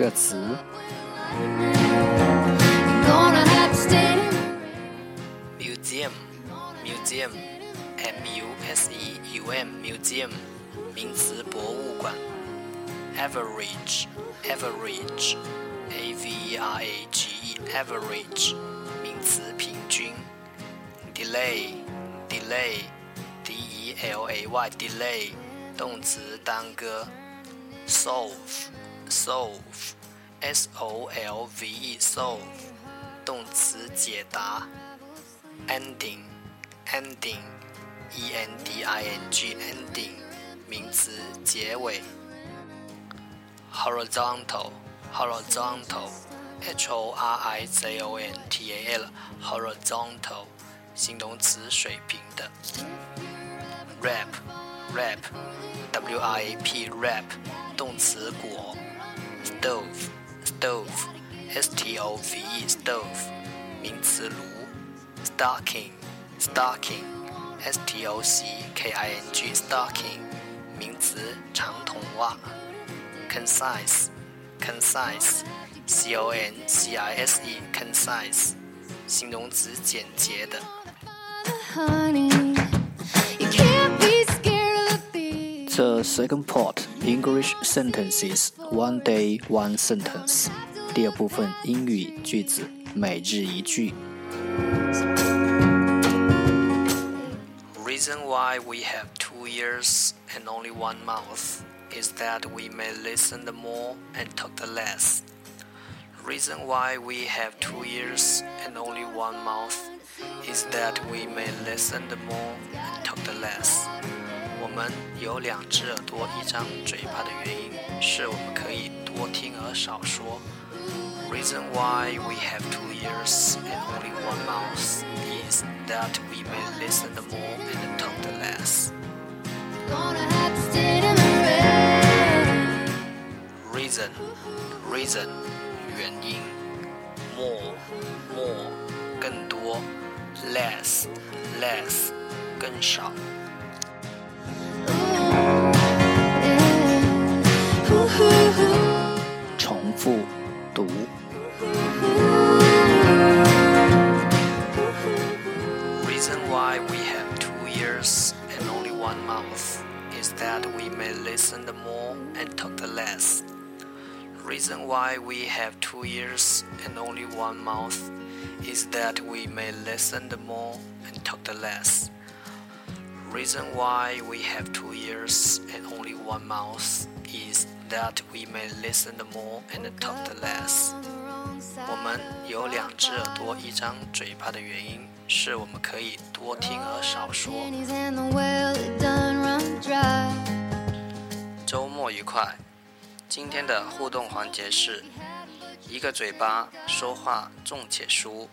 个词。Museum, museum, M-U-S-E-U-M, museum，名词，博物馆。Average, average, A-V-E-R-A-G-E, average，名词，平均。Delay, delay, D-E-L-A-Y, delay，动词，耽搁。Solve。Solve, S-O-L-V-E, solve，动词解答。Ending, ending, E-N-D-I-N-G, ending，名词结尾。Horizontal, horizontal, H-O-R-I-Z-O-N-T-A-L, horizontal，形容词水平的。Wrap, wrap, W-R-A-P, wrap，动词裹。stove stove s t o v e stove 名词炉 stocking stocking s t o c k i n g stocking 名词长筒袜 concise concise c o n c i s e concise 形容词简洁的 The second part English sentences one day one sentence. 第二部分英语句子每日一句。Reason why we have two ears and only one mouth is that we may listen the more and talk the less. Reason why we have two ears and only one mouth is that we may listen the more and talk the less. 我们有两只耳朵、一张嘴巴的原因是我们可以多听而少说。Reason why we have two ears and only one mouth is that we may listen the more and talk the less. Reason, reason, 原因。More, more, 更多。Less, less, 更少。 复读。Reason why we have two ears and only one mouth is that we may listen the more and talk the less. Reason why we have two ears and only one mouth is that we may listen the more and talk the less. Reason why we have two ears and only one mouth is that we may listen more and talk less. 我们有两只耳朵、一张嘴巴的原因是我们可以多听而少说。周末愉快！今天的互动环节是一个嘴巴说话重且疏，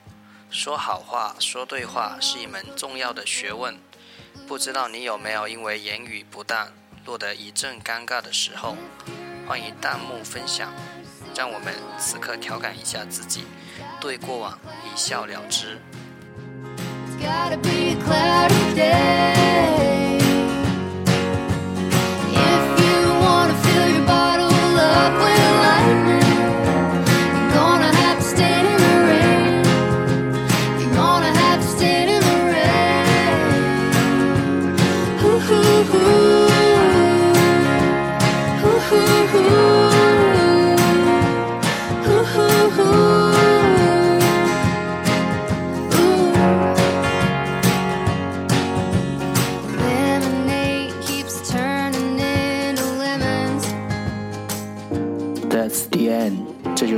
说好话、说对话是一门重要的学问。不知道你有没有因为言语不当做得一阵尴尬的时候欢迎弹幕分享让我们此刻调侃一下自己对过往一笑了之。Ooh, ooh, ooh.